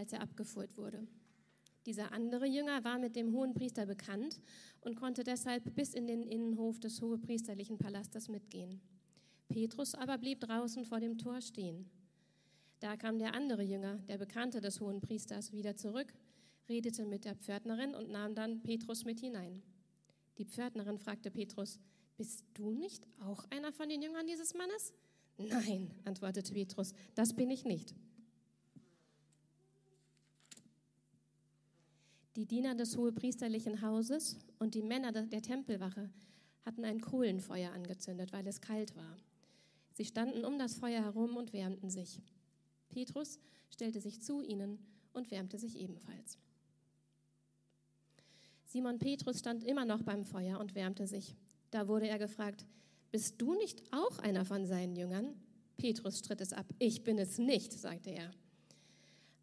als er abgeführt wurde. Dieser andere Jünger war mit dem hohen Priester bekannt und konnte deshalb bis in den Innenhof des hohepriesterlichen Palastes mitgehen. Petrus aber blieb draußen vor dem Tor stehen. Da kam der andere Jünger, der Bekannte des hohen Priesters, wieder zurück, redete mit der Pförtnerin und nahm dann Petrus mit hinein. Die Pförtnerin fragte Petrus, bist du nicht auch einer von den Jüngern dieses Mannes? Nein, antwortete Petrus, das bin ich nicht. Die Diener des hohepriesterlichen Hauses und die Männer der Tempelwache hatten ein Kohlenfeuer angezündet, weil es kalt war. Sie standen um das Feuer herum und wärmten sich. Petrus stellte sich zu ihnen und wärmte sich ebenfalls. Simon Petrus stand immer noch beim Feuer und wärmte sich. Da wurde er gefragt, bist du nicht auch einer von seinen Jüngern? Petrus stritt es ab. Ich bin es nicht, sagte er.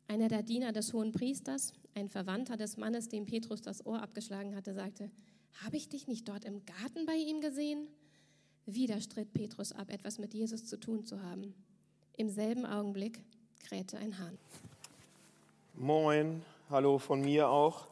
Einer der Diener des hohen Priesters, ein Verwandter des Mannes, dem Petrus das Ohr abgeschlagen hatte, sagte, habe ich dich nicht dort im Garten bei ihm gesehen? Wieder stritt Petrus ab, etwas mit Jesus zu tun zu haben. Im selben Augenblick krähte ein Hahn. Moin, hallo von mir auch.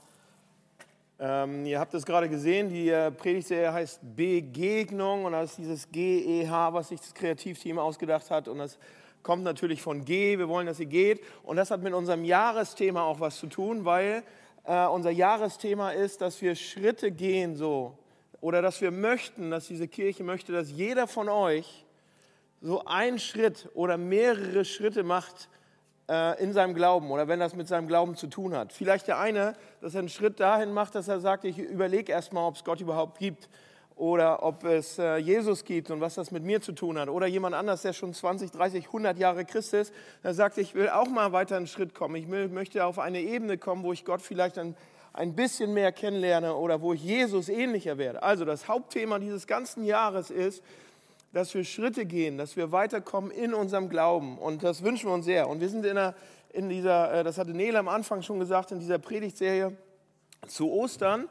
Ähm, ihr habt es gerade gesehen, die äh, Predigtserie heißt Begegnung und das ist dieses GEH, was sich das Kreativteam ausgedacht hat und das kommt natürlich von G, wir wollen, dass sie geht. Und das hat mit unserem Jahresthema auch was zu tun, weil äh, unser Jahresthema ist, dass wir Schritte gehen so. Oder dass wir möchten, dass diese Kirche möchte, dass jeder von euch so einen Schritt oder mehrere Schritte macht, äh, in seinem Glauben oder wenn das mit seinem Glauben zu tun hat. Vielleicht der eine, dass er einen Schritt dahin macht, dass er sagt, ich überlege erstmal, ob es Gott überhaupt gibt oder ob es äh, Jesus gibt und was das mit mir zu tun hat. Oder jemand anders, der schon 20, 30, 100 Jahre Christ ist, der sagt, ich will auch mal weiter einen Schritt kommen. Ich möchte auf eine Ebene kommen, wo ich Gott vielleicht ein, ein bisschen mehr kennenlerne oder wo ich Jesus ähnlicher werde. Also das Hauptthema dieses ganzen Jahres ist, dass wir Schritte gehen, dass wir weiterkommen in unserem Glauben. Und das wünschen wir uns sehr. Und wir sind in, der, in dieser, äh, das hatte Nele am Anfang schon gesagt, in dieser Predigtserie zu Ostern.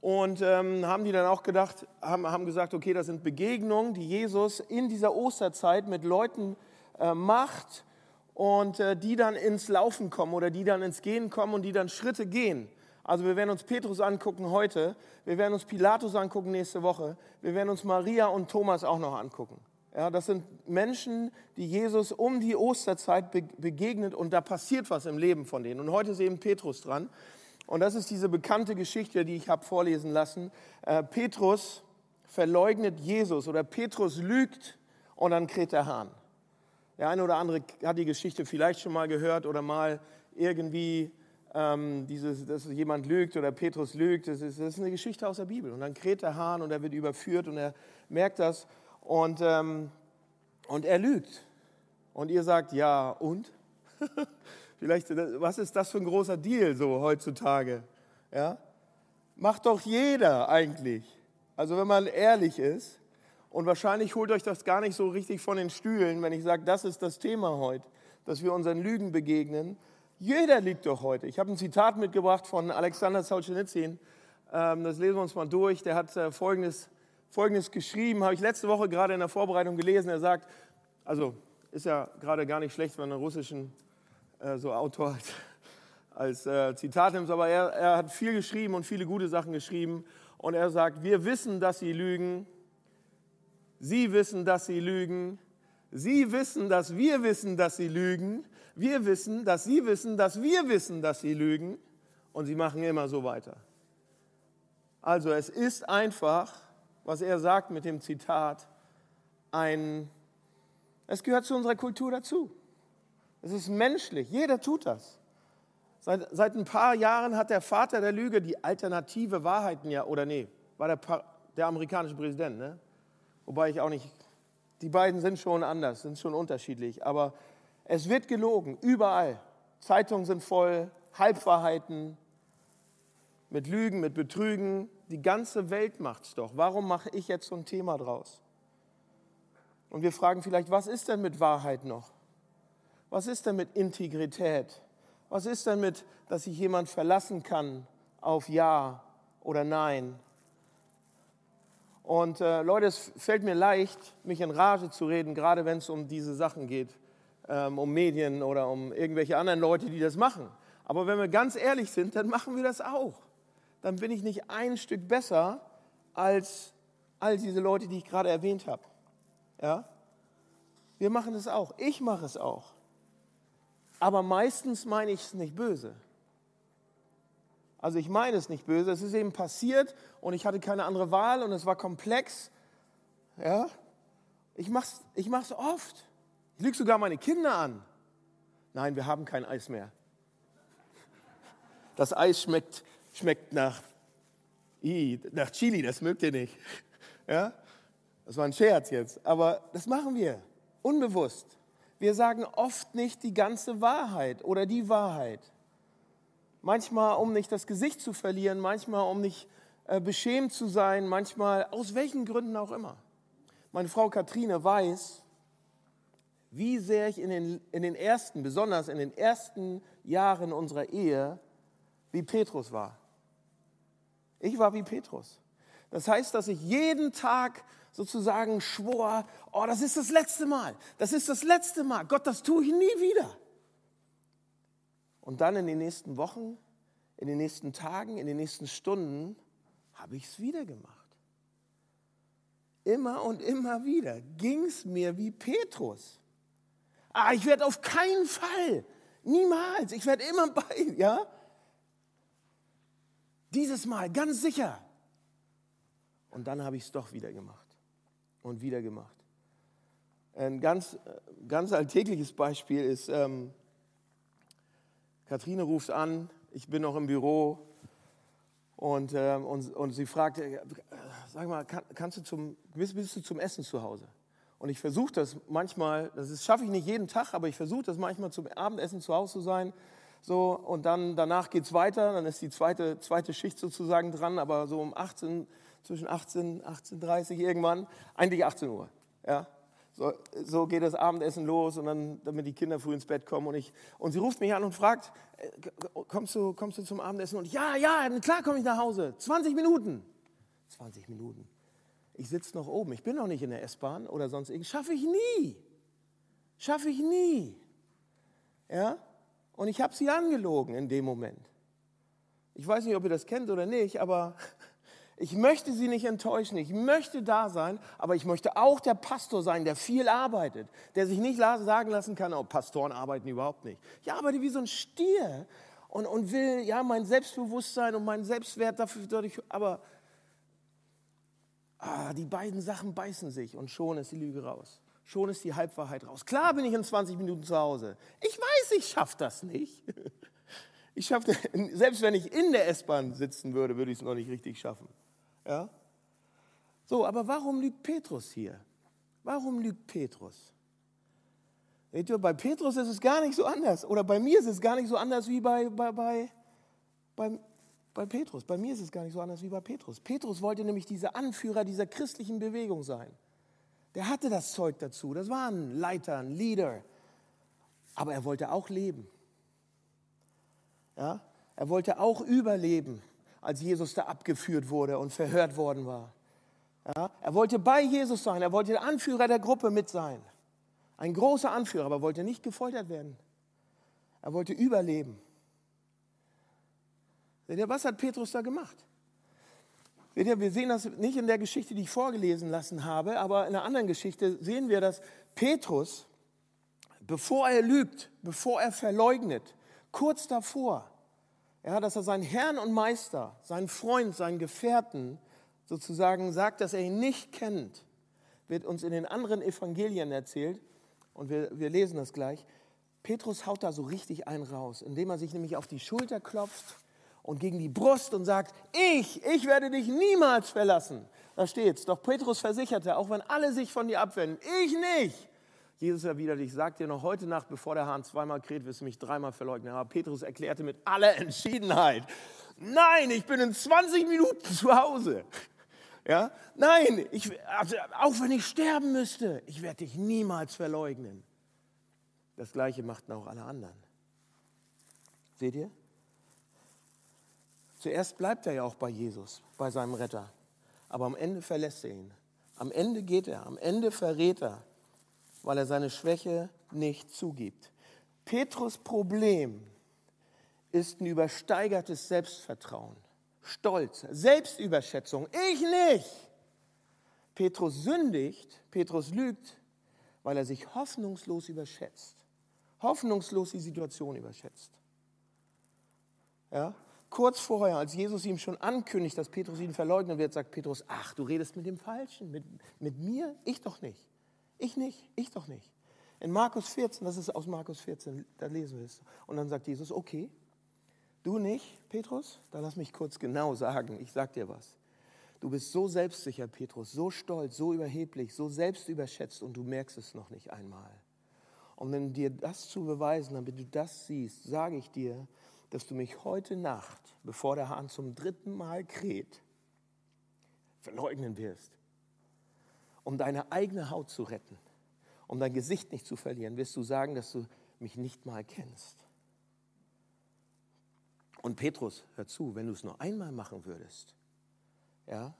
Und ähm, haben die dann auch gedacht, haben, haben gesagt, okay, das sind Begegnungen, die Jesus in dieser Osterzeit mit Leuten äh, macht und äh, die dann ins Laufen kommen oder die dann ins Gehen kommen und die dann Schritte gehen. Also wir werden uns Petrus angucken heute, wir werden uns Pilatus angucken nächste Woche, wir werden uns Maria und Thomas auch noch angucken. Ja, das sind Menschen, die Jesus um die Osterzeit begegnet und da passiert was im Leben von denen. Und heute ist eben Petrus dran. Und das ist diese bekannte Geschichte, die ich habe vorlesen lassen. Äh, Petrus verleugnet Jesus oder Petrus lügt und dann kräht der Hahn. Der eine oder andere hat die Geschichte vielleicht schon mal gehört oder mal irgendwie ähm, dieses, dass jemand lügt oder Petrus lügt. Das ist, das ist, eine Geschichte aus der Bibel. Und dann kräht der Hahn und er wird überführt und er merkt das und, ähm, und er lügt. Und ihr sagt, ja, und? Vielleicht, was ist das für ein großer Deal so heutzutage? Ja? Macht doch jeder eigentlich. Also wenn man ehrlich ist. Und wahrscheinlich holt euch das gar nicht so richtig von den Stühlen, wenn ich sage, das ist das Thema heute, dass wir unseren Lügen begegnen jeder liegt doch heute. Ich habe ein Zitat mitgebracht von Alexander Solzhenitsyn. Ähm, das lesen wir uns mal durch. Der hat äh, Folgendes, Folgendes geschrieben, habe ich letzte Woche gerade in der Vorbereitung gelesen. Er sagt, also ist ja gerade gar nicht schlecht, wenn man einen russischen äh, so Autor als, als äh, Zitat nimmt, aber er, er hat viel geschrieben und viele gute Sachen geschrieben. Und er sagt, wir wissen, dass sie lügen. Sie wissen, dass sie lügen. Sie wissen, dass wir wissen, dass sie lügen. Wir wissen, dass sie wissen, dass wir wissen, dass sie lügen. Und sie machen immer so weiter. Also es ist einfach, was er sagt mit dem Zitat, ein, es gehört zu unserer Kultur dazu. Es ist menschlich, jeder tut das. Seit, seit ein paar Jahren hat der Vater der Lüge die alternative Wahrheiten ja, oder nee, war der, der amerikanische Präsident, ne? Wobei ich auch nicht, die beiden sind schon anders, sind schon unterschiedlich, aber es wird gelogen, überall. Zeitungen sind voll, Halbwahrheiten, mit Lügen, mit Betrügen. Die ganze Welt macht es doch. Warum mache ich jetzt so ein Thema draus? Und wir fragen vielleicht, was ist denn mit Wahrheit noch? Was ist denn mit Integrität? Was ist denn mit, dass sich jemand verlassen kann auf Ja oder Nein? Und äh, Leute, es fällt mir leicht, mich in Rage zu reden, gerade wenn es um diese Sachen geht ähm, um Medien oder um irgendwelche anderen Leute, die das machen. Aber wenn wir ganz ehrlich sind, dann machen wir das auch. Dann bin ich nicht ein Stück besser als all diese Leute, die ich gerade erwähnt habe. Ja? Wir machen es auch. Ich mache es auch. Aber meistens meine ich es nicht böse. Also ich meine es nicht böse. Es ist eben passiert und ich hatte keine andere Wahl und es war komplex. Ja? Ich mache es ich mach's oft. Ich lüge sogar meine Kinder an. Nein, wir haben kein Eis mehr. Das Eis schmeckt, schmeckt nach, nach Chili, das mögt ihr nicht. Ja? Das war ein Scherz jetzt, aber das machen wir unbewusst. Wir sagen oft nicht die ganze Wahrheit oder die Wahrheit. Manchmal, um nicht das Gesicht zu verlieren, manchmal, um nicht äh, beschämt zu sein, manchmal aus welchen Gründen auch immer. Meine Frau Katrine weiß, wie sehr ich in den, in den ersten, besonders in den ersten Jahren unserer Ehe, wie Petrus war. Ich war wie Petrus. Das heißt, dass ich jeden Tag sozusagen schwor, oh, das ist das letzte Mal, das ist das letzte Mal, Gott, das tue ich nie wieder. Und dann in den nächsten Wochen, in den nächsten Tagen, in den nächsten Stunden habe ich es wieder gemacht. Immer und immer wieder ging es mir wie Petrus. Ah, ich werde auf keinen Fall, niemals, ich werde immer bei, ja? Dieses Mal, ganz sicher. Und dann habe ich es doch wieder gemacht und wieder gemacht. Ein ganz, ganz alltägliches Beispiel ist, ähm, Katrine ruft an, ich bin noch im Büro und, ähm, und, und sie fragt, äh, sag mal, kann, kannst du zum, bist, bist du zum Essen zu Hause? Und ich versuche das manchmal, das schaffe ich nicht jeden Tag, aber ich versuche das manchmal zum Abendessen zu Hause zu sein. So, und dann danach geht es weiter, dann ist die zweite, zweite Schicht sozusagen dran, aber so um 18, zwischen 18, 18.30 irgendwann, eigentlich 18 Uhr. Ja? So, so geht das Abendessen los und dann, damit die Kinder früh ins Bett kommen. Und, ich, und sie ruft mich an und fragt, äh, kommst du, kommst du zum Abendessen? Und ja, ja, klar komme ich nach Hause. 20 Minuten. 20 Minuten ich sitze noch oben, ich bin noch nicht in der S-Bahn oder sonst irgendwas. Schaffe ich nie. Schaffe ich nie. Ja? Und ich habe sie angelogen in dem Moment. Ich weiß nicht, ob ihr das kennt oder nicht, aber ich möchte sie nicht enttäuschen. Ich möchte da sein, aber ich möchte auch der Pastor sein, der viel arbeitet, der sich nicht sagen lassen kann, oh, Pastoren arbeiten überhaupt nicht. Ich arbeite wie so ein Stier und, und will ja mein Selbstbewusstsein und meinen Selbstwert dafür, dadurch, aber ah, die beiden Sachen beißen sich und schon ist die Lüge raus. Schon ist die Halbwahrheit raus. Klar bin ich in 20 Minuten zu Hause. Ich weiß, ich schaffe das nicht. Ich schaffte, selbst wenn ich in der S-Bahn sitzen würde, würde ich es noch nicht richtig schaffen. Ja? So, aber warum lügt Petrus hier? Warum lügt Petrus? Bei Petrus ist es gar nicht so anders. Oder bei mir ist es gar nicht so anders wie bei, bei, bei, bei, bei Petrus. Bei mir ist es gar nicht so anders wie bei Petrus. Petrus wollte nämlich dieser Anführer dieser christlichen Bewegung sein. Der hatte das Zeug dazu. Das war ein Leiter, ein Leader. Aber er wollte auch leben. Ja? Er wollte auch überleben, als Jesus da abgeführt wurde und verhört worden war. Ja? Er wollte bei Jesus sein. Er wollte der Anführer der Gruppe mit sein. Ein großer Anführer, aber wollte nicht gefoltert werden. Er wollte überleben. Seht ihr, was hat Petrus da gemacht? Seht ihr, wir sehen das nicht in der Geschichte, die ich vorgelesen lassen habe, aber in einer anderen Geschichte sehen wir, dass Petrus, bevor er lügt, bevor er verleugnet, kurz davor, ja, dass er seinen Herrn und Meister, seinen Freund, seinen Gefährten sozusagen sagt, dass er ihn nicht kennt, wird uns in den anderen Evangelien erzählt und wir, wir lesen das gleich. Petrus haut da so richtig einen raus, indem er sich nämlich auf die Schulter klopft und gegen die Brust und sagt, ich, ich werde dich niemals verlassen. Da steht's. Doch Petrus versicherte, auch wenn alle sich von dir abwenden, ich nicht. Jesus erwiderte, ich sag dir noch heute Nacht, bevor der Hahn zweimal kräht, wirst du mich dreimal verleugnen. Aber Petrus erklärte mit aller Entschiedenheit, nein, ich bin in 20 Minuten zu Hause. Ja? Nein, ich, also, auch wenn ich sterben müsste, ich werde dich niemals verleugnen. Das Gleiche machten auch alle anderen. Seht ihr? Zuerst bleibt er ja auch bei Jesus, bei seinem Retter. Aber am Ende verlässt er ihn. Am Ende geht er, am Ende verrät er, weil er seine Schwäche nicht zugibt. Petrus Problem ist ein übersteigertes Selbstvertrauen, Stolz, Selbstüberschätzung. Ich nicht. Petrus sündigt, Petrus lügt, weil er sich hoffnungslos überschätzt. Hoffnungslos die Situation überschätzt. Ja? Kurz vorher, als Jesus ihm schon ankündigt, dass Petrus ihn verleugnen wird, sagt Petrus, ach, du redest mit dem Falschen, mit, mit mir? Ich doch nicht. Ich nicht, ich doch nicht. In Markus 14, das ist aus Markus 14, da lesen wir es. Und dann sagt Jesus, okay, du nicht, Petrus? Dann lass mich kurz genau sagen, ich sag dir was. Du bist so selbstsicher, Petrus, so stolz, so überheblich, so selbstüberschätzt und du merkst es noch nicht einmal. Um dir das zu beweisen, damit du das siehst, sage ich dir, dass du mich heute Nacht, bevor der Hahn zum dritten Mal kräht, verleugnen wirst. Um deine eigene Haut zu retten, um dein Gesicht nicht zu verlieren, wirst du sagen, dass du mich nicht mal kennst. Und Petrus, hör zu, wenn du es nur einmal machen würdest, ja,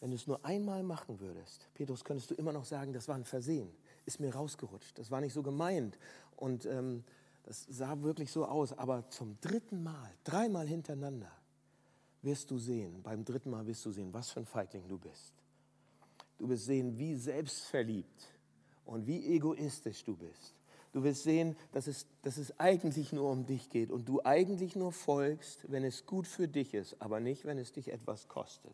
wenn du es nur einmal machen würdest, Petrus, könntest du immer noch sagen, das war ein Versehen, ist mir rausgerutscht, das war nicht so gemeint und ähm, das sah wirklich so aus. Aber zum dritten Mal, dreimal hintereinander, wirst du sehen, beim dritten Mal wirst du sehen, was für ein Feigling du bist. Du wirst sehen, wie selbstverliebt und wie egoistisch du bist. Du wirst sehen, dass es, dass es eigentlich nur um dich geht und du eigentlich nur folgst, wenn es gut für dich ist, aber nicht, wenn es dich etwas kostet.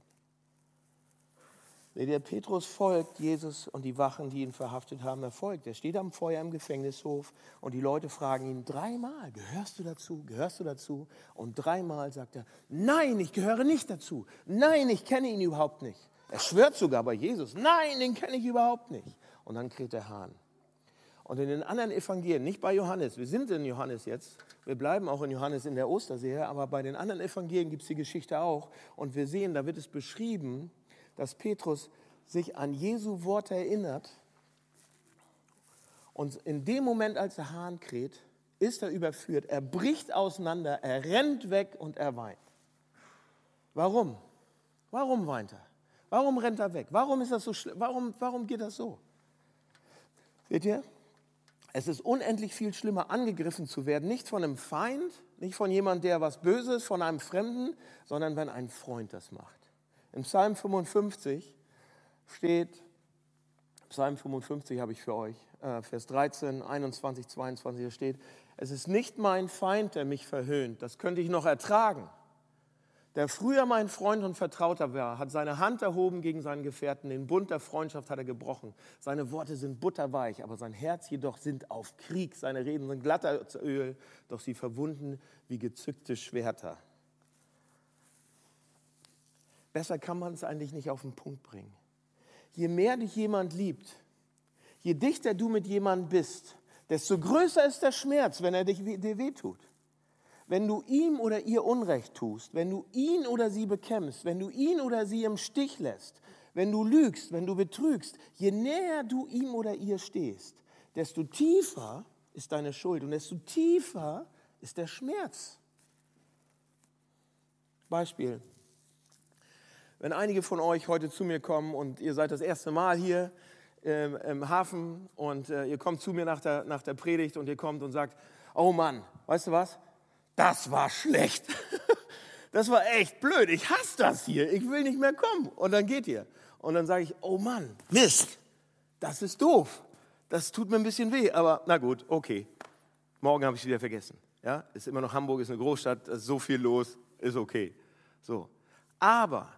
Der Petrus folgt Jesus und die Wachen, die ihn verhaftet haben, er folgt. Er steht am Feuer im Gefängnishof und die Leute fragen ihn dreimal, gehörst du dazu, gehörst du dazu? Und dreimal sagt er, nein, ich gehöre nicht dazu. Nein, ich kenne ihn überhaupt nicht. Er schwört sogar bei Jesus, nein, den kenne ich überhaupt nicht. Und dann kräht der Hahn. Und in den anderen Evangelien, nicht bei Johannes, wir sind in Johannes jetzt, wir bleiben auch in Johannes in der Osterserie, aber bei den anderen Evangelien gibt es die Geschichte auch. Und wir sehen, da wird es beschrieben, dass Petrus sich an Jesu Worte erinnert. Und in dem Moment, als der Hahn kräht, ist er überführt. Er bricht auseinander, er rennt weg und er weint. Warum? Warum weint er? Warum rennt er weg? Warum ist das so warum, warum geht das so? Seht ihr? Es ist unendlich viel schlimmer, angegriffen zu werden, nicht von einem Feind, nicht von jemandem, der was Böses, von einem Fremden, sondern wenn ein Freund das macht. Im Psalm 55 steht, Psalm 55 habe ich für euch, äh, Vers 13, 21, 22, da steht, es ist nicht mein Feind, der mich verhöhnt, das könnte ich noch ertragen der früher mein Freund und Vertrauter war, hat seine Hand erhoben gegen seinen Gefährten, den Bund der Freundschaft hat er gebrochen. Seine Worte sind butterweich, aber sein Herz jedoch sind auf Krieg. Seine Reden sind glatter Öl, doch sie verwunden wie gezückte Schwerter. Besser kann man es eigentlich nicht auf den Punkt bringen. Je mehr dich jemand liebt, je dichter du mit jemandem bist, desto größer ist der Schmerz, wenn er dich, dir wehtut wenn du ihm oder ihr Unrecht tust, wenn du ihn oder sie bekämpfst, wenn du ihn oder sie im Stich lässt, wenn du lügst, wenn du betrügst, je näher du ihm oder ihr stehst, desto tiefer ist deine Schuld und desto tiefer ist der Schmerz. Beispiel. Wenn einige von euch heute zu mir kommen und ihr seid das erste Mal hier ähm, im Hafen und äh, ihr kommt zu mir nach der, nach der Predigt und ihr kommt und sagt, oh Mann, weißt du was? Das war schlecht. Das war echt blöd. Ich hasse das hier. Ich will nicht mehr kommen. Und dann geht ihr. Und dann sage ich, oh Mann, Mist, das ist doof. Das tut mir ein bisschen weh. Aber na gut, okay. Morgen habe ich es wieder vergessen. Ja, ist immer noch Hamburg, ist eine Großstadt, ist so viel los, ist okay. So. Aber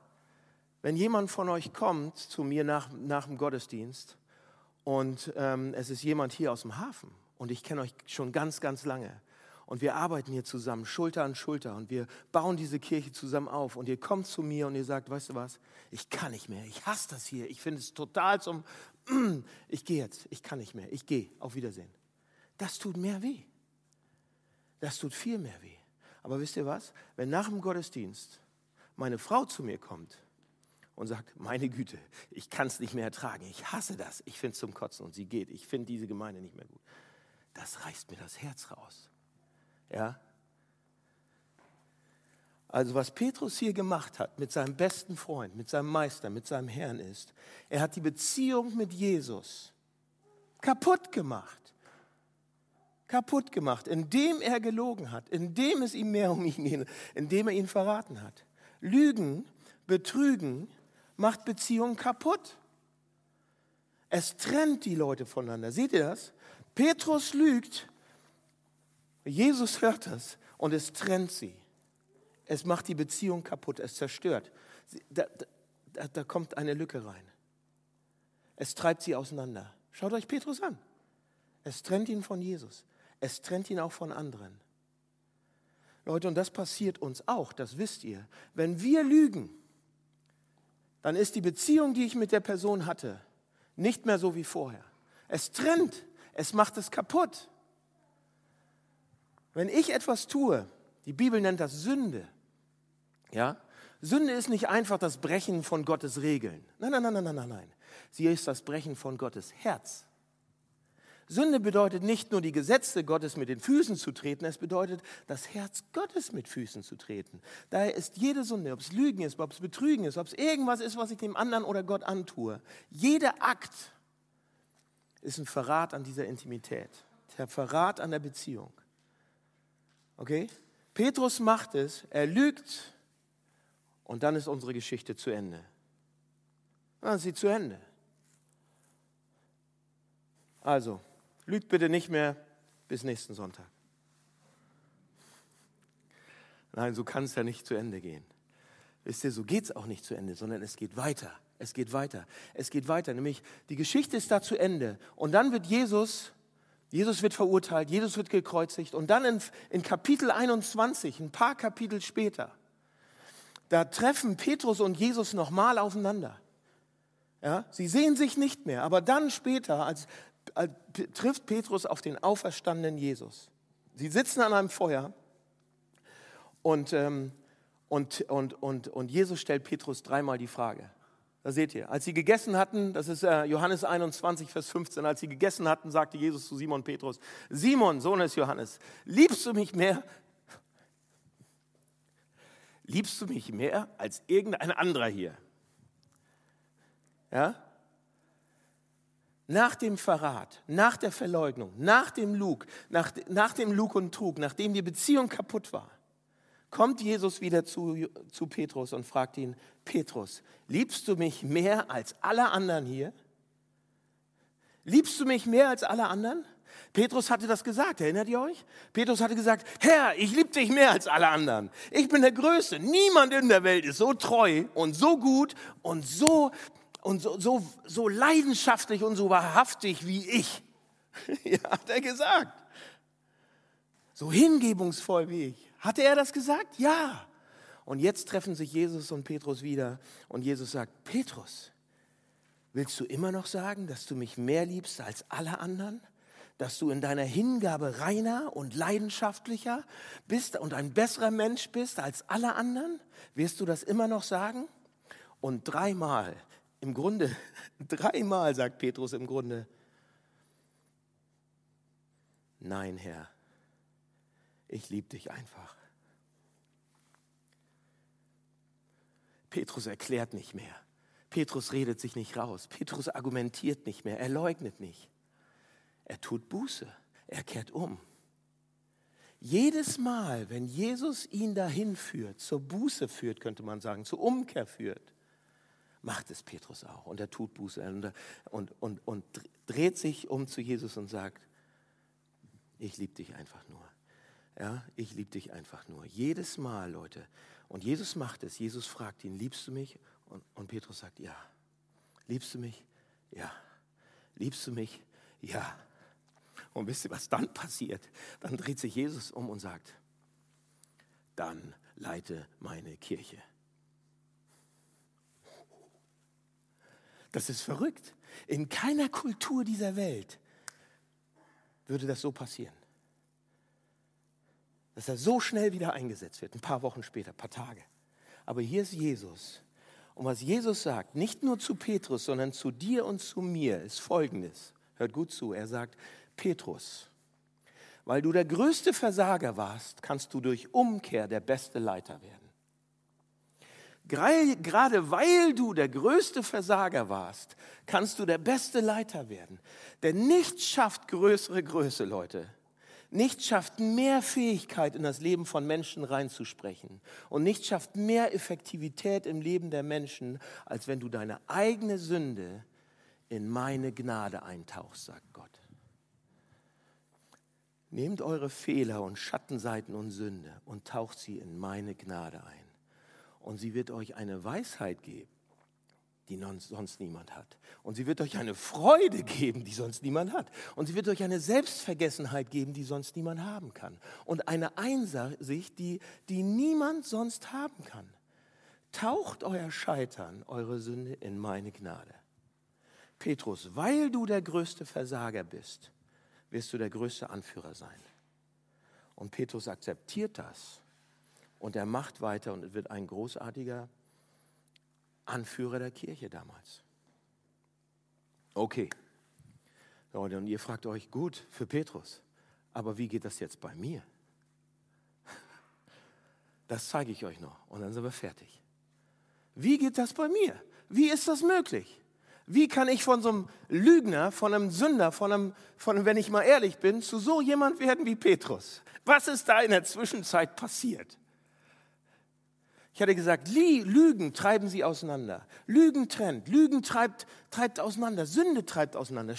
wenn jemand von euch kommt zu mir nach, nach dem Gottesdienst und ähm, es ist jemand hier aus dem Hafen und ich kenne euch schon ganz, ganz lange und wir arbeiten hier zusammen, Schulter an Schulter. Und wir bauen diese Kirche zusammen auf. Und ihr kommt zu mir und ihr sagt, weißt du was, ich kann nicht mehr, ich hasse das hier, ich finde es total zum, ich gehe jetzt, ich kann nicht mehr, ich gehe, auf Wiedersehen. Das tut mehr weh. Das tut viel mehr weh. Aber wisst ihr was, wenn nach dem Gottesdienst meine Frau zu mir kommt und sagt, meine Güte, ich kann es nicht mehr ertragen, ich hasse das, ich finde es zum Kotzen. Und sie geht, ich finde diese Gemeinde nicht mehr gut, das reißt mir das Herz raus. Ja? Also was Petrus hier gemacht hat mit seinem besten Freund, mit seinem Meister, mit seinem Herrn ist, er hat die Beziehung mit Jesus kaputt gemacht. kaputt gemacht, indem er gelogen hat, indem es ihm mehr um ihn ging, indem er ihn verraten hat. Lügen, Betrügen macht Beziehungen kaputt. Es trennt die Leute voneinander. Seht ihr das? Petrus lügt, Jesus hört das und es trennt sie. Es macht die Beziehung kaputt, es zerstört. Da, da, da kommt eine Lücke rein. Es treibt sie auseinander. Schaut euch Petrus an. Es trennt ihn von Jesus. Es trennt ihn auch von anderen. Leute, und das passiert uns auch, das wisst ihr. Wenn wir lügen, dann ist die Beziehung, die ich mit der Person hatte, nicht mehr so wie vorher. Es trennt, es macht es kaputt. Wenn ich etwas tue, die Bibel nennt das Sünde, ja? Sünde ist nicht einfach das Brechen von Gottes Regeln. Nein, nein, nein, nein, nein, nein. Sie ist das Brechen von Gottes Herz. Sünde bedeutet nicht nur die Gesetze Gottes mit den Füßen zu treten, es bedeutet das Herz Gottes mit Füßen zu treten. Daher ist jede Sünde, ob es Lügen ist, ob es Betrügen ist, ob es irgendwas ist, was ich dem anderen oder Gott antue, jeder Akt ist ein Verrat an dieser Intimität, der Verrat an der Beziehung. Okay? Petrus macht es, er lügt und dann ist unsere Geschichte zu Ende. Dann ist sie zu Ende. Also, lügt bitte nicht mehr bis nächsten Sonntag. Nein, so kann es ja nicht zu Ende gehen. Wisst ihr, so geht es auch nicht zu Ende, sondern es geht weiter. Es geht weiter. Es geht weiter. Nämlich die Geschichte ist da zu Ende. Und dann wird Jesus, Jesus wird verurteilt, Jesus wird gekreuzigt. Und dann in, in Kapitel 21, ein paar Kapitel später, da treffen Petrus und Jesus nochmal aufeinander. Ja, sie sehen sich nicht mehr, aber dann später als, als, trifft Petrus auf den auferstandenen Jesus. Sie sitzen an einem Feuer und, ähm, und, und, und, und Jesus stellt Petrus dreimal die Frage. Da seht ihr, als sie gegessen hatten, das ist äh, Johannes 21, Vers 15, als sie gegessen hatten, sagte Jesus zu Simon Petrus, Simon, Sohn des Johannes, liebst du mich mehr? Liebst du mich mehr als irgendein anderer hier? Ja? Nach dem Verrat, nach der Verleugnung, nach dem Lug, nach, nach dem Lug und Trug, nachdem die Beziehung kaputt war, kommt Jesus wieder zu, zu Petrus und fragt ihn, Petrus, liebst du mich mehr als alle anderen hier? Liebst du mich mehr als alle anderen? Petrus hatte das gesagt, erinnert ihr euch? Petrus hatte gesagt, Herr, ich liebe dich mehr als alle anderen. Ich bin der Größte. Niemand in der Welt ist so treu und so gut und so, und so, so, so leidenschaftlich und so wahrhaftig wie ich. ja, hat er gesagt. So hingebungsvoll wie ich. Hatte er das gesagt? Ja. Und jetzt treffen sich Jesus und Petrus wieder und Jesus sagt, Petrus, willst du immer noch sagen, dass du mich mehr liebst als alle anderen? Dass du in deiner Hingabe reiner und leidenschaftlicher bist und ein besserer Mensch bist als alle anderen? Wirst du das immer noch sagen? Und dreimal, im Grunde, dreimal sagt Petrus im Grunde, nein Herr, ich liebe dich einfach. Petrus erklärt nicht mehr. Petrus redet sich nicht raus. Petrus argumentiert nicht mehr. Er leugnet nicht. Er tut Buße. Er kehrt um. Jedes Mal, wenn Jesus ihn dahin führt, zur Buße führt, könnte man sagen, zur Umkehr führt, macht es Petrus auch. Und er tut Buße und, und, und, und dreht sich um zu Jesus und sagt, ich liebe dich einfach nur. Ja, ich liebe dich einfach nur. Jedes Mal, Leute. Und Jesus macht es. Jesus fragt ihn, liebst du mich? Und, und Petrus sagt, ja. Liebst du mich? Ja. Liebst du mich? Ja. Und wisst ihr, was dann passiert? Dann dreht sich Jesus um und sagt, dann leite meine Kirche. Das ist verrückt. In keiner Kultur dieser Welt würde das so passieren dass er so schnell wieder eingesetzt wird, ein paar Wochen später, ein paar Tage. Aber hier ist Jesus. Und was Jesus sagt, nicht nur zu Petrus, sondern zu dir und zu mir, ist folgendes. Hört gut zu. Er sagt, Petrus, weil du der größte Versager warst, kannst du durch Umkehr der beste Leiter werden. Gerade weil du der größte Versager warst, kannst du der beste Leiter werden. Denn nichts schafft größere Größe, Leute, Nichts schafft mehr Fähigkeit in das Leben von Menschen reinzusprechen. Und nichts schafft mehr Effektivität im Leben der Menschen, als wenn du deine eigene Sünde in meine Gnade eintauchst, sagt Gott. Nehmt eure Fehler und Schattenseiten und Sünde und taucht sie in meine Gnade ein. Und sie wird euch eine Weisheit geben, die sonst niemand hat. Und sie wird euch eine Freude geben, die sonst niemand hat. Und sie wird euch eine Selbstvergessenheit geben, die sonst niemand haben kann. Und eine Einsicht, die, die niemand sonst haben kann. Taucht euer Scheitern, eure Sünde in meine Gnade. Petrus, weil du der größte Versager bist, wirst du der größte Anführer sein. Und Petrus akzeptiert das und er macht weiter und wird ein großartiger Anführer der Kirche damals. Okay. Leute, und ihr fragt euch, gut, für Petrus, aber wie geht das jetzt bei mir? Das zeige ich euch noch und dann sind wir fertig. Wie geht das bei mir? Wie ist das möglich? Wie kann ich von so einem Lügner, von einem Sünder, von einem, von, wenn ich mal ehrlich bin, zu so jemand werden wie Petrus? Was ist da in der Zwischenzeit passiert? Ich hatte gesagt, Lügen treiben sie auseinander. Lügen trennt, Lügen treibt, treibt auseinander, Sünde treibt auseinander,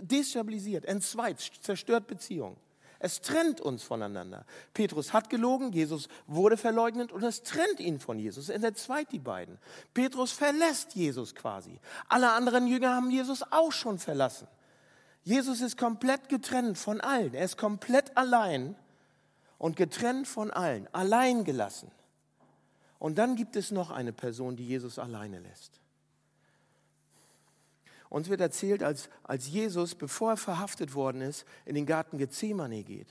destabilisiert, entzweit, zerstört Beziehungen. Es trennt uns voneinander. Petrus hat gelogen, Jesus wurde verleugnet und es trennt ihn von Jesus. Er entzweit die beiden. Petrus verlässt Jesus quasi. Alle anderen Jünger haben Jesus auch schon verlassen. Jesus ist komplett getrennt von allen. Er ist komplett allein und getrennt von allen, allein gelassen. Und dann gibt es noch eine Person, die Jesus alleine lässt. Uns wird erzählt, als, als Jesus, bevor er verhaftet worden ist, in den Garten Gethsemane geht.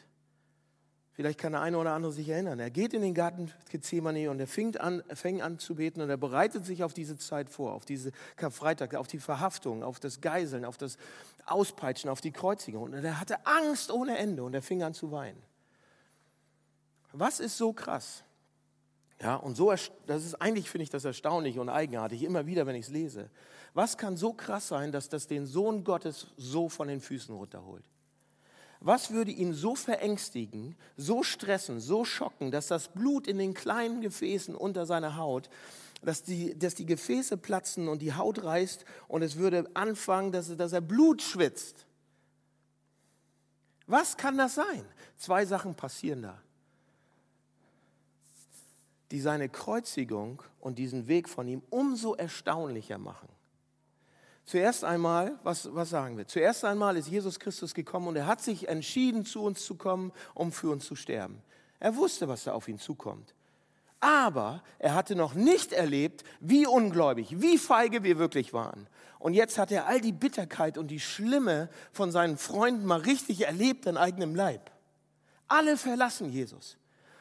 Vielleicht kann der eine oder andere sich erinnern. Er geht in den Garten Gethsemane und er fängt an, fängt an zu beten und er bereitet sich auf diese Zeit vor, auf diese Karfreitag, auf die Verhaftung, auf das Geiseln, auf das Auspeitschen, auf die Kreuzigung. Und er hatte Angst ohne Ende und er fing an zu weinen. Was ist so krass? Ja, und so, das ist eigentlich, finde ich das erstaunlich und eigenartig, immer wieder, wenn ich es lese. Was kann so krass sein, dass das den Sohn Gottes so von den Füßen runterholt? Was würde ihn so verängstigen, so stressen, so schocken, dass das Blut in den kleinen Gefäßen unter seiner Haut, dass die, dass die Gefäße platzen und die Haut reißt und es würde anfangen, dass, dass er Blut schwitzt? Was kann das sein? Zwei Sachen passieren da die seine Kreuzigung und diesen Weg von ihm umso erstaunlicher machen. Zuerst einmal, was, was sagen wir? Zuerst einmal ist Jesus Christus gekommen und er hat sich entschieden, zu uns zu kommen, um für uns zu sterben. Er wusste, was da auf ihn zukommt. Aber er hatte noch nicht erlebt, wie ungläubig, wie feige wir wirklich waren. Und jetzt hat er all die Bitterkeit und die Schlimme von seinen Freunden mal richtig erlebt in eigenem Leib. Alle verlassen Jesus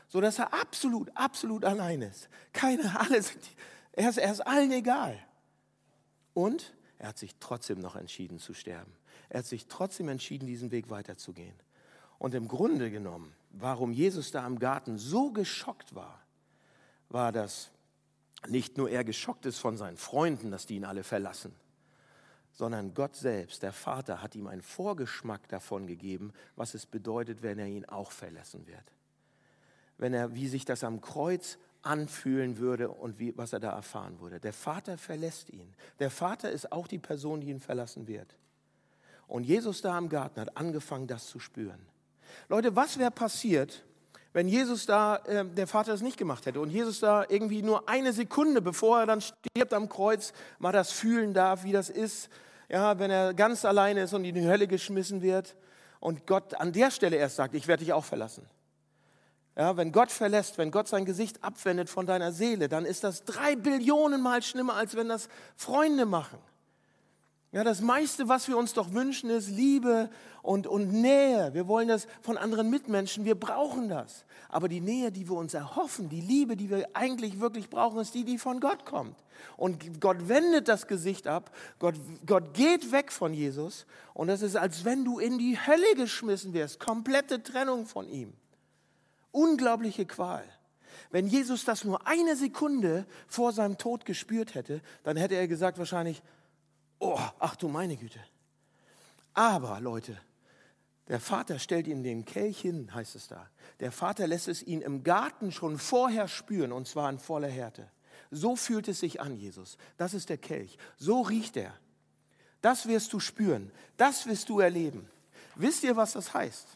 so dass er absolut, absolut allein ist. Keine, alle sind, er ist, er ist allen egal. Und er hat sich trotzdem noch entschieden zu sterben. Er hat sich trotzdem entschieden, diesen Weg weiterzugehen. Und im Grunde genommen, warum Jesus da im Garten so geschockt war, war, dass nicht nur er geschockt ist von seinen Freunden, dass die ihn alle verlassen, sondern Gott selbst, der Vater, hat ihm einen Vorgeschmack davon gegeben, was es bedeutet, wenn er ihn auch verlassen wird wenn er, wie sich das am Kreuz anfühlen würde und wie, was er da erfahren würde. Der Vater verlässt ihn. Der Vater ist auch die Person, die ihn verlassen wird. Und Jesus da im Garten hat angefangen, das zu spüren. Leute, was wäre passiert, wenn Jesus da, äh, der Vater das nicht gemacht hätte und Jesus da irgendwie nur eine Sekunde, bevor er dann stirbt am Kreuz, mal das fühlen darf, wie das ist, ja, wenn er ganz alleine ist und in die Hölle geschmissen wird und Gott an der Stelle erst sagt, ich werde dich auch verlassen. Ja, wenn Gott verlässt, wenn Gott sein Gesicht abwendet von deiner Seele, dann ist das drei Billionen Mal schlimmer, als wenn das Freunde machen. Ja, das meiste, was wir uns doch wünschen, ist Liebe und, und Nähe. Wir wollen das von anderen Mitmenschen, wir brauchen das. Aber die Nähe, die wir uns erhoffen, die Liebe, die wir eigentlich wirklich brauchen, ist die, die von Gott kommt. Und Gott wendet das Gesicht ab, Gott, Gott geht weg von Jesus und das ist, als wenn du in die Hölle geschmissen wirst. Komplette Trennung von ihm. Unglaubliche Qual. Wenn Jesus das nur eine Sekunde vor seinem Tod gespürt hätte, dann hätte er gesagt wahrscheinlich, oh, ach du meine Güte. Aber Leute, Der Vater stellt ihm den Kelch hin, heißt es da. Der Vater lässt es ihn im Garten schon vorher spüren, und zwar in voller Härte. So fühlt es sich an, Jesus. Das ist der Kelch. So riecht er. Das wirst du spüren. Das wirst du erleben. Wisst ihr, was das heißt?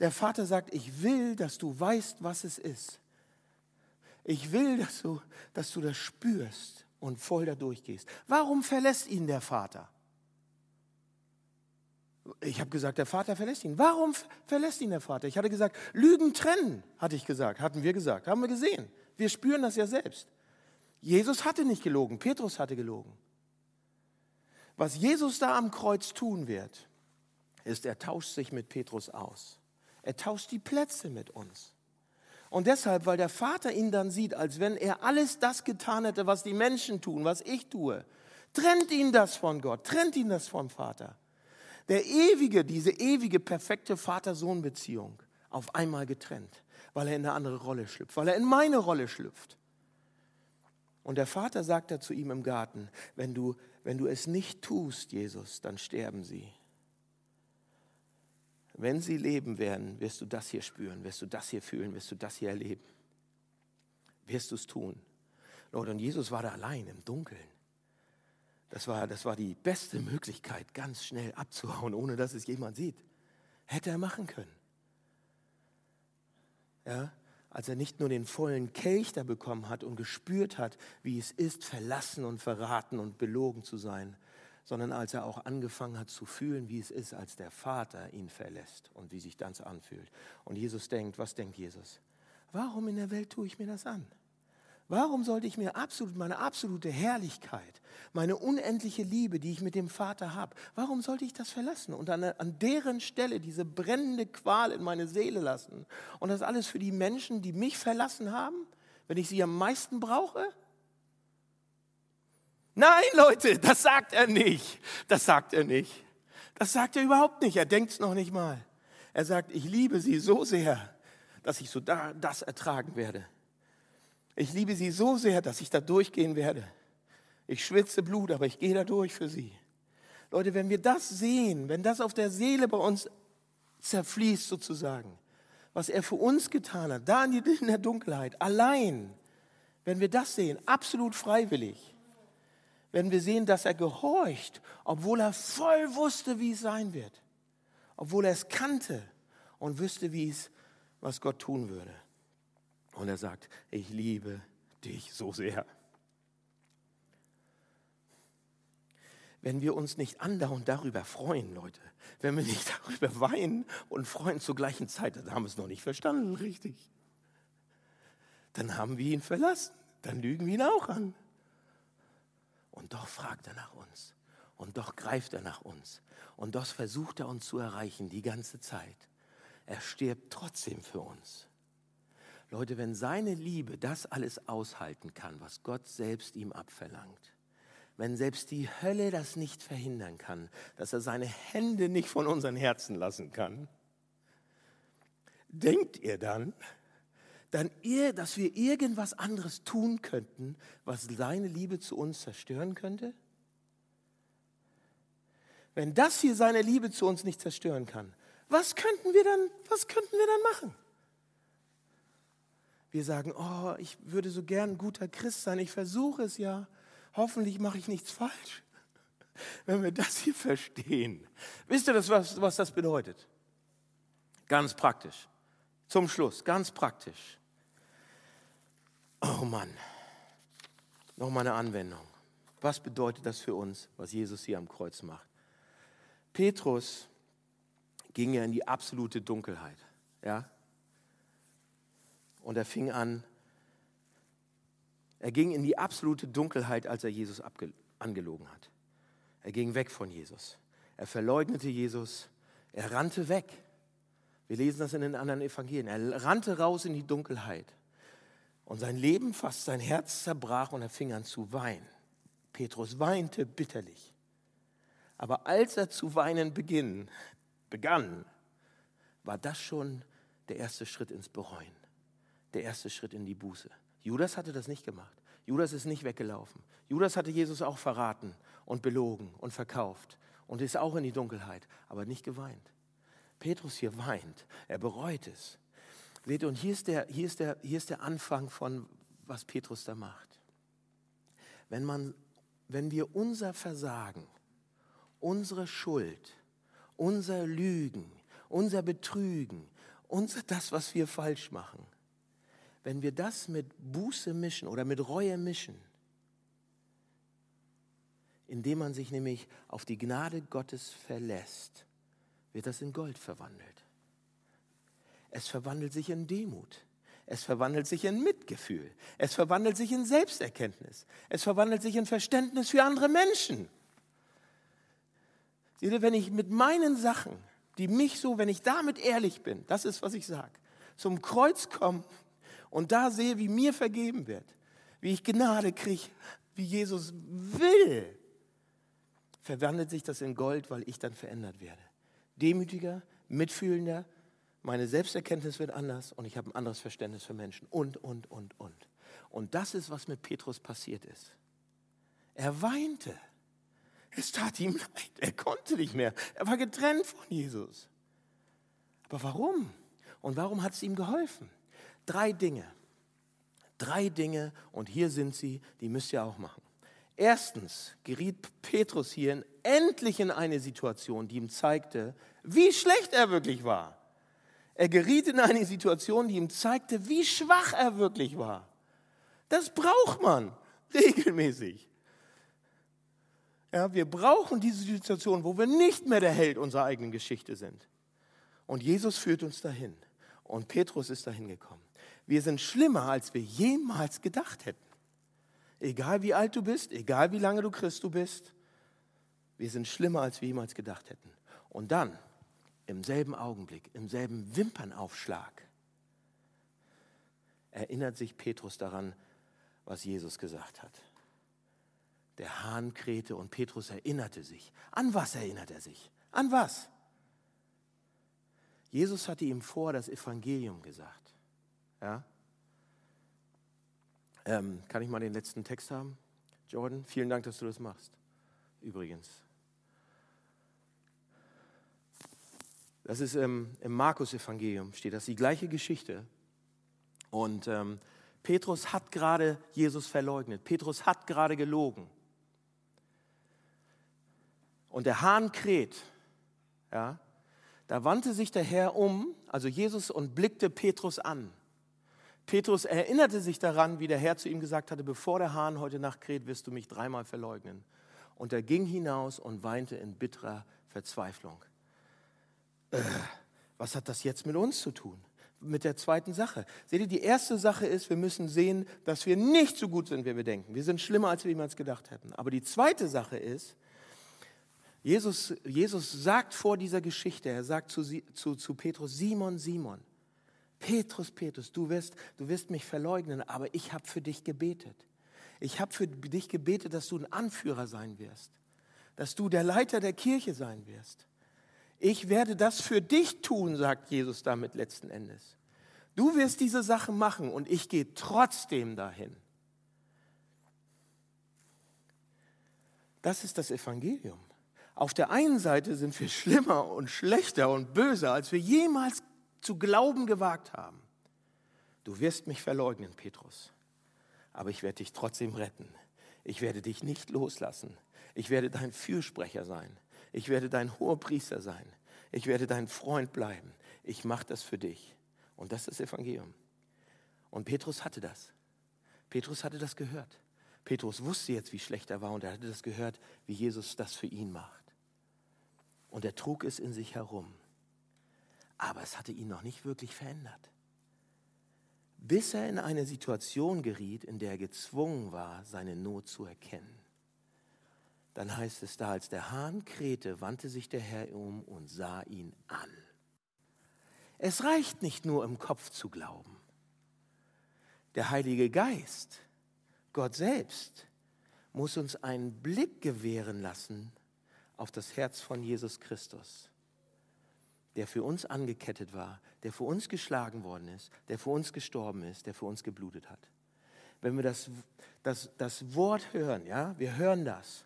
Der Vater sagt, ich will, dass du weißt, was es ist. Ich will, dass du, dass du das spürst und voll da durchgehst. Warum verlässt ihn der Vater? Ich habe gesagt, der Vater verlässt ihn. Warum verlässt ihn der Vater? Ich hatte gesagt, Lügen trennen, hatte ich gesagt, hatten wir gesagt, haben wir gesehen. Wir spüren das ja selbst. Jesus hatte nicht gelogen, Petrus hatte gelogen. Was Jesus da am Kreuz tun wird, ist, er tauscht sich mit Petrus aus. Er tauscht die Plätze mit uns. Und deshalb, weil der Vater ihn dann sieht, als wenn er alles das getan hätte, was die Menschen tun, was ich tue, trennt ihn das von Gott, trennt ihn das vom Vater. Der ewige, diese ewige, perfekte Vater-Sohn-Beziehung auf einmal getrennt, weil er in eine andere Rolle schlüpft, weil er in meine Rolle schlüpft. Und der Vater sagt da zu ihm im Garten, wenn du, wenn du es nicht tust, Jesus, dann sterben sie. Wenn sie leben werden, wirst du das hier spüren, wirst du das hier fühlen, wirst du das hier erleben. Wirst du es tun. Und Jesus war da allein im Dunkeln. Das war, das war die beste Möglichkeit, ganz schnell abzuhauen, ohne dass es jemand sieht. Hätte er machen können. Ja, als er nicht nur den vollen Kelch da bekommen hat und gespürt hat, wie es ist, verlassen und verraten und belogen zu sein, sondern als er auch angefangen hat zu fühlen, wie es ist, als der Vater ihn verlässt und wie sich das anfühlt. Und Jesus denkt, was denkt Jesus? Warum in der Welt tue ich mir das an? Warum sollte ich mir absolut meine absolute Herrlichkeit, meine unendliche Liebe, die ich mit dem Vater habe, warum sollte ich das verlassen und an, an deren Stelle diese brennende Qual in meine Seele lassen? Und das alles für die Menschen, die mich verlassen haben, wenn ich sie am meisten brauche? Nein, Leute, das sagt er nicht. Das sagt er nicht. Das sagt er überhaupt nicht. Er denkt es noch nicht mal. Er sagt, ich liebe sie so sehr, dass ich so da, das ertragen werde. Ich liebe sie so sehr, dass ich da durchgehen werde. Ich schwitze Blut, aber ich gehe da durch für sie. Leute, wenn wir das sehen, wenn das auf der Seele bei uns zerfließt sozusagen, was er für uns getan hat, da in der Dunkelheit, allein, wenn wir das sehen, absolut freiwillig, werden wir sehen, dass er gehorcht, obwohl er voll wusste, wie es sein wird. Obwohl er es kannte und wüsste, wie es, was Gott tun würde. Und er sagt, ich liebe dich so sehr. Wenn wir uns nicht andauernd darüber freuen, Leute, wenn wir nicht darüber weinen und freuen zur gleichen Zeit, dann haben wir es noch nicht verstanden, richtig. Dann haben wir ihn verlassen, dann lügen wir ihn auch an. Und doch fragt er nach uns. Und doch greift er nach uns. Und doch versucht er uns zu erreichen die ganze Zeit. Er stirbt trotzdem für uns. Leute, wenn seine Liebe das alles aushalten kann, was Gott selbst ihm abverlangt, wenn selbst die Hölle das nicht verhindern kann, dass er seine Hände nicht von unseren Herzen lassen kann, denkt ihr dann, dann dass wir irgendwas anderes tun könnten, was seine Liebe zu uns zerstören könnte? Wenn das hier seine Liebe zu uns nicht zerstören kann, was könnten wir dann, was könnten wir dann machen? Wir sagen, oh, ich würde so gern ein guter Christ sein, ich versuche es ja, hoffentlich mache ich nichts falsch. Wenn wir das hier verstehen, wisst ihr, das, was, was das bedeutet? Ganz praktisch. Zum Schluss, ganz praktisch. Oh Mann, nochmal eine Anwendung. Was bedeutet das für uns, was Jesus hier am Kreuz macht? Petrus ging ja in die absolute Dunkelheit. Ja? Und er fing an, er ging in die absolute Dunkelheit, als er Jesus angelogen hat. Er ging weg von Jesus. Er verleugnete Jesus. Er rannte weg. Wir lesen das in den anderen Evangelien. Er rannte raus in die Dunkelheit. Und sein Leben, fast sein Herz zerbrach und er fing an zu weinen. Petrus weinte bitterlich. Aber als er zu weinen beginn, begann, war das schon der erste Schritt ins Bereuen, der erste Schritt in die Buße. Judas hatte das nicht gemacht. Judas ist nicht weggelaufen. Judas hatte Jesus auch verraten und belogen und verkauft und ist auch in die Dunkelheit, aber nicht geweint. Petrus hier weint, er bereut es. Und hier ist, der, hier, ist der, hier ist der Anfang von, was Petrus da macht. Wenn, man, wenn wir unser Versagen, unsere Schuld, unser Lügen, unser Betrügen, unser, das, was wir falsch machen, wenn wir das mit Buße mischen oder mit Reue mischen, indem man sich nämlich auf die Gnade Gottes verlässt, wird das in Gold verwandelt. Es verwandelt sich in Demut. Es verwandelt sich in Mitgefühl. Es verwandelt sich in Selbsterkenntnis. Es verwandelt sich in Verständnis für andere Menschen. Seht ihr, wenn ich mit meinen Sachen, die mich so, wenn ich damit ehrlich bin, das ist, was ich sage, zum Kreuz komme und da sehe, wie mir vergeben wird, wie ich Gnade kriege, wie Jesus will, verwandelt sich das in Gold, weil ich dann verändert werde. Demütiger, mitfühlender, meine Selbsterkenntnis wird anders und ich habe ein anderes Verständnis für Menschen und, und, und, und. Und das ist, was mit Petrus passiert ist. Er weinte. Es tat ihm leid. Er konnte nicht mehr. Er war getrennt von Jesus. Aber warum? Und warum hat es ihm geholfen? Drei Dinge. Drei Dinge und hier sind sie, die müsst ihr auch machen. Erstens geriet Petrus hier endlich in eine Situation, die ihm zeigte, wie schlecht er wirklich war. Er geriet in eine Situation, die ihm zeigte, wie schwach er wirklich war. Das braucht man regelmäßig. Ja, wir brauchen diese Situation, wo wir nicht mehr der Held unserer eigenen Geschichte sind. Und Jesus führt uns dahin. Und Petrus ist dahin gekommen. Wir sind schlimmer, als wir jemals gedacht hätten. Egal wie alt du bist, egal wie lange du Christ du bist, wir sind schlimmer, als wir jemals gedacht hätten. Und dann, im selben Augenblick, im selben Wimpernaufschlag, erinnert sich Petrus daran, was Jesus gesagt hat. Der Hahn krähte und Petrus erinnerte sich. An was erinnert er sich? An was? Jesus hatte ihm vor das Evangelium gesagt. Ja? Ähm, kann ich mal den letzten Text haben? Jordan, vielen Dank, dass du das machst. Übrigens. Das ist ähm, im Markus-Evangelium, steht das, die gleiche Geschichte. Und ähm, Petrus hat gerade Jesus verleugnet. Petrus hat gerade gelogen. Und der Hahn kräht. Ja, da wandte sich der Herr um, also Jesus, und blickte Petrus an. Petrus erinnerte sich daran, wie der Herr zu ihm gesagt hatte, bevor der Hahn heute Nacht kräht, wirst du mich dreimal verleugnen. Und er ging hinaus und weinte in bitterer Verzweiflung. Äh, was hat das jetzt mit uns zu tun? Mit der zweiten Sache. Seht ihr, die erste Sache ist, wir müssen sehen, dass wir nicht so gut sind, wie wir denken. Wir sind schlimmer, als wir jemals gedacht hätten. Aber die zweite Sache ist, Jesus, Jesus sagt vor dieser Geschichte, er sagt zu, zu, zu Petrus, Simon, Simon, Petrus, Petrus, du wirst, du wirst mich verleugnen, aber ich habe für dich gebetet. Ich habe für dich gebetet, dass du ein Anführer sein wirst, dass du der Leiter der Kirche sein wirst. Ich werde das für dich tun, sagt Jesus damit letzten Endes. Du wirst diese Sachen machen und ich gehe trotzdem dahin. Das ist das Evangelium. Auf der einen Seite sind wir schlimmer und schlechter und böser, als wir jemals zu glauben gewagt haben. Du wirst mich verleugnen, Petrus, aber ich werde dich trotzdem retten. Ich werde dich nicht loslassen. Ich werde dein Fürsprecher sein. Ich werde dein hoher Priester sein. Ich werde dein Freund bleiben. Ich mache das für dich. Und das ist das Evangelium. Und Petrus hatte das. Petrus hatte das gehört. Petrus wusste jetzt, wie schlecht er war und er hatte das gehört, wie Jesus das für ihn macht und er trug es in sich herum. Aber es hatte ihn noch nicht wirklich verändert. Bis er in eine Situation geriet, in der er gezwungen war, seine Not zu erkennen. Dann heißt es da, als der Hahn krähte, wandte sich der Herr um und sah ihn an. Es reicht nicht nur im Kopf zu glauben. Der Heilige Geist, Gott selbst, muss uns einen Blick gewähren lassen auf das Herz von Jesus Christus, der für uns angekettet war, der für uns geschlagen worden ist, der für uns gestorben ist, der für uns geblutet hat. Wenn wir das, das, das Wort hören, ja, wir hören das,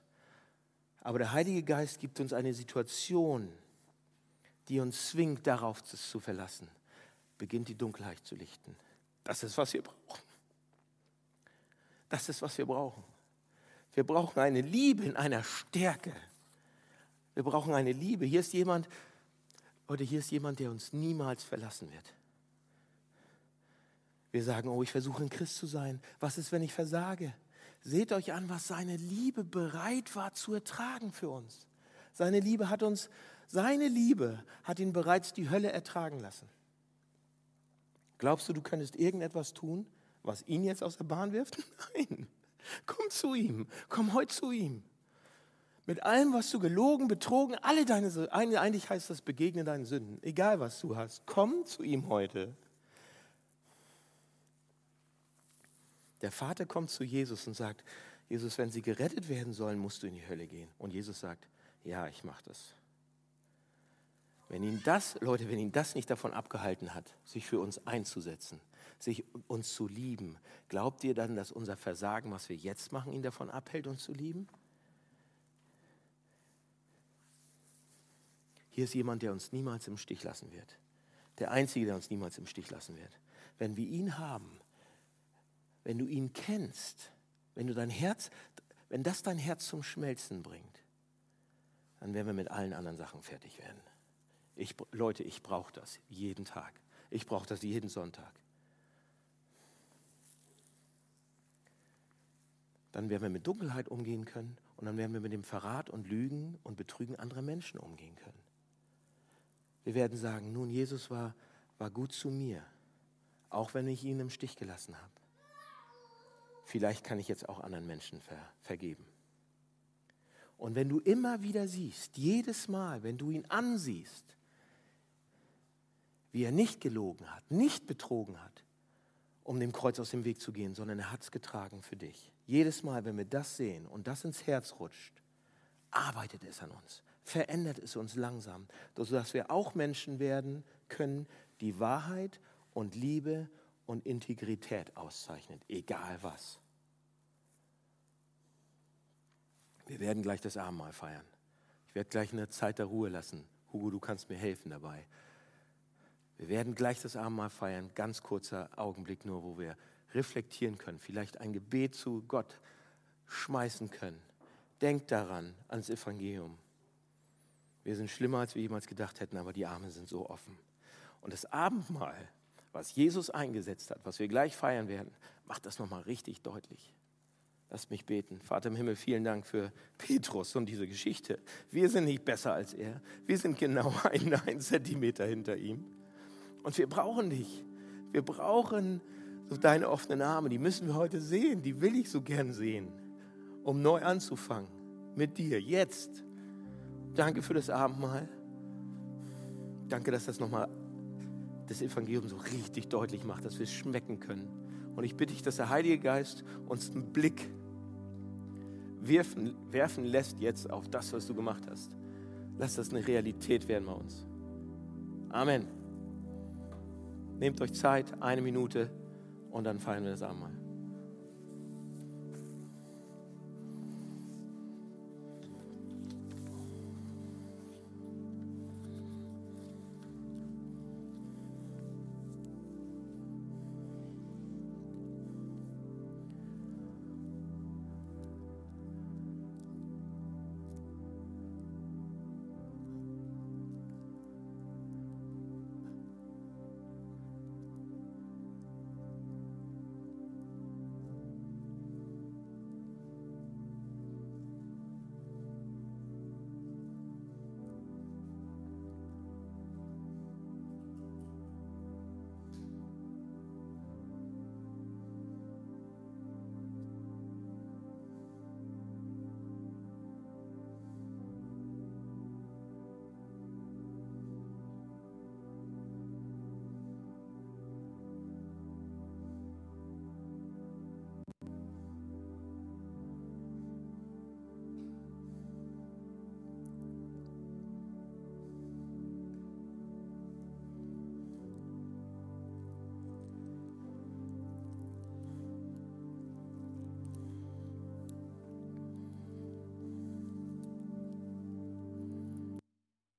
aber der Heilige Geist gibt uns eine Situation, die uns zwingt, darauf zu verlassen, beginnt die Dunkelheit zu lichten. Das ist, was wir brauchen. Das ist, was wir brauchen. Wir brauchen eine Liebe in einer Stärke. Wir brauchen eine Liebe. Hier ist jemand, oder hier ist jemand, der uns niemals verlassen wird. Wir sagen, oh, ich versuche ein Christ zu sein. Was ist, wenn ich versage? Seht euch an, was seine Liebe bereit war zu ertragen für uns. Seine Liebe hat uns, seine Liebe hat ihn bereits die Hölle ertragen lassen. Glaubst du, du könntest irgendetwas tun, was ihn jetzt aus der Bahn wirft? Nein. Komm zu ihm. Komm heute zu ihm. Mit allem, was du gelogen, betrogen, alle deine eigentlich heißt das, begegne deinen Sünden, egal was du hast, komm zu ihm heute. Der Vater kommt zu Jesus und sagt, Jesus, wenn sie gerettet werden sollen, musst du in die Hölle gehen. Und Jesus sagt, ja, ich mache das. Wenn ihn das, Leute, wenn ihn das nicht davon abgehalten hat, sich für uns einzusetzen, sich uns zu lieben, glaubt ihr dann, dass unser Versagen, was wir jetzt machen, ihn davon abhält, uns zu lieben? Hier ist jemand, der uns niemals im Stich lassen wird. Der Einzige, der uns niemals im Stich lassen wird. Wenn wir ihn haben, wenn du ihn kennst, wenn du dein Herz, wenn das dein Herz zum Schmelzen bringt, dann werden wir mit allen anderen Sachen fertig werden. Ich, Leute, ich brauche das jeden Tag. Ich brauche das jeden Sonntag. Dann werden wir mit Dunkelheit umgehen können und dann werden wir mit dem Verrat und Lügen und Betrügen anderer Menschen umgehen können. Wir werden sagen, nun, Jesus war, war gut zu mir, auch wenn ich ihn im Stich gelassen habe. Vielleicht kann ich jetzt auch anderen Menschen ver, vergeben. Und wenn du immer wieder siehst, jedes Mal, wenn du ihn ansiehst, wie er nicht gelogen hat, nicht betrogen hat, um dem Kreuz aus dem Weg zu gehen, sondern er hat es getragen für dich. Jedes Mal, wenn wir das sehen und das ins Herz rutscht, arbeitet es an uns verändert es uns langsam, sodass wir auch Menschen werden können, die Wahrheit und Liebe und Integrität auszeichnen, egal was. Wir werden gleich das Abendmahl feiern. Ich werde gleich eine Zeit der Ruhe lassen. Hugo, du kannst mir helfen dabei. Wir werden gleich das Abendmahl feiern, ganz kurzer Augenblick nur, wo wir reflektieren können, vielleicht ein Gebet zu Gott schmeißen können. Denkt daran, ans Evangelium. Wir sind schlimmer, als wir jemals gedacht hätten, aber die Arme sind so offen. Und das Abendmahl, was Jesus eingesetzt hat, was wir gleich feiern werden, macht das nochmal richtig deutlich. Lasst mich beten. Vater im Himmel, vielen Dank für Petrus und diese Geschichte. Wir sind nicht besser als er. Wir sind genau einen, einen Zentimeter hinter ihm. Und wir brauchen dich. Wir brauchen so deine offenen Arme. Die müssen wir heute sehen. Die will ich so gern sehen, um neu anzufangen. Mit dir, jetzt. Danke für das Abendmahl. Danke, dass das nochmal das Evangelium so richtig deutlich macht, dass wir es schmecken können. Und ich bitte dich, dass der Heilige Geist uns einen Blick werfen, werfen lässt jetzt auf das, was du gemacht hast. Lass das eine Realität werden bei uns. Amen. Nehmt euch Zeit, eine Minute und dann feiern wir das Abendmahl.